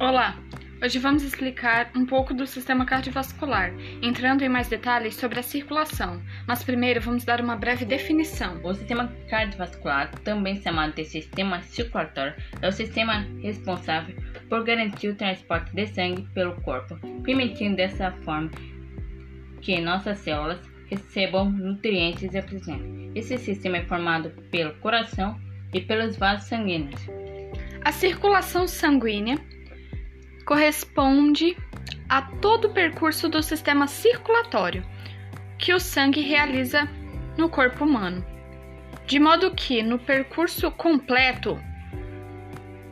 Olá! Hoje vamos explicar um pouco do sistema cardiovascular, entrando em mais detalhes sobre a circulação, mas primeiro vamos dar uma breve definição. O sistema cardiovascular, também chamado de sistema circulatório, é o sistema responsável por garantir o transporte de sangue pelo corpo, permitindo dessa forma que nossas células recebam nutrientes e oxigênio. Esse sistema é formado pelo coração e pelos vasos sanguíneos. A circulação sanguínea corresponde a todo o percurso do sistema circulatório que o sangue realiza no corpo humano, de modo que no percurso completo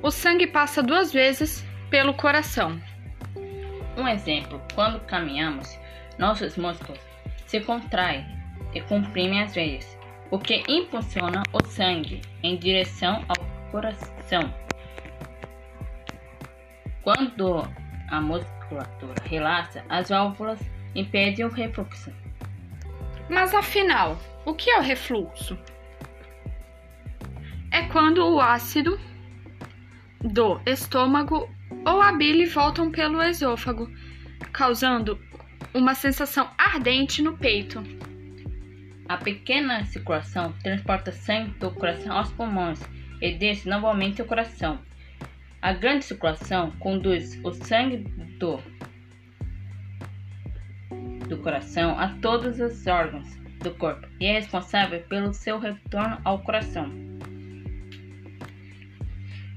o sangue passa duas vezes pelo coração. Um exemplo: quando caminhamos, nossos músculos se contraem e comprimem as veias, o que impulsiona o sangue em direção ao coração. Quando a musculatura relaxa, as válvulas impedem o refluxo. Mas afinal, o que é o refluxo? É quando o ácido do estômago ou a bile voltam pelo esôfago, causando uma sensação ardente no peito. A pequena circulação transporta sangue do coração aos pulmões e desce novamente ao coração. A grande circulação conduz o sangue do, do coração a todos os órgãos do corpo e é responsável pelo seu retorno ao coração.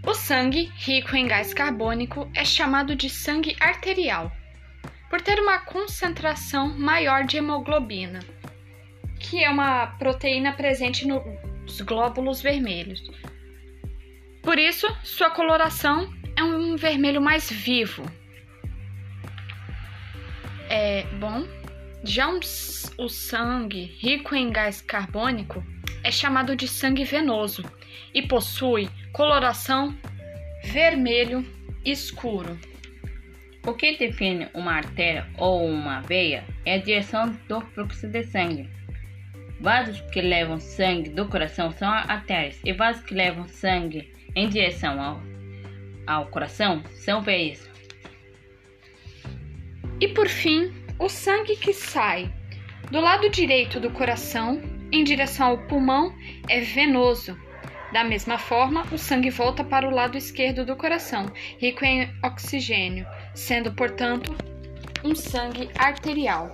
O sangue, rico em gás carbônico, é chamado de sangue arterial, por ter uma concentração maior de hemoglobina, que é uma proteína presente nos glóbulos vermelhos. Por isso, sua coloração é um vermelho mais vivo. É bom. Já um, o sangue rico em gás carbônico é chamado de sangue venoso e possui coloração vermelho escuro. O que define uma artéria ou uma veia é a direção do fluxo de sangue. Vasos que levam sangue do coração são artérias e vasos que levam sangue em direção ao, ao coração são veias. E por fim, o sangue que sai do lado direito do coração em direção ao pulmão é venoso. Da mesma forma, o sangue volta para o lado esquerdo do coração, rico em oxigênio, sendo, portanto, um sangue arterial.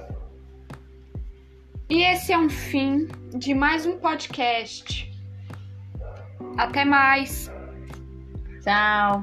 E esse é um fim de mais um podcast. Até mais! Tchau!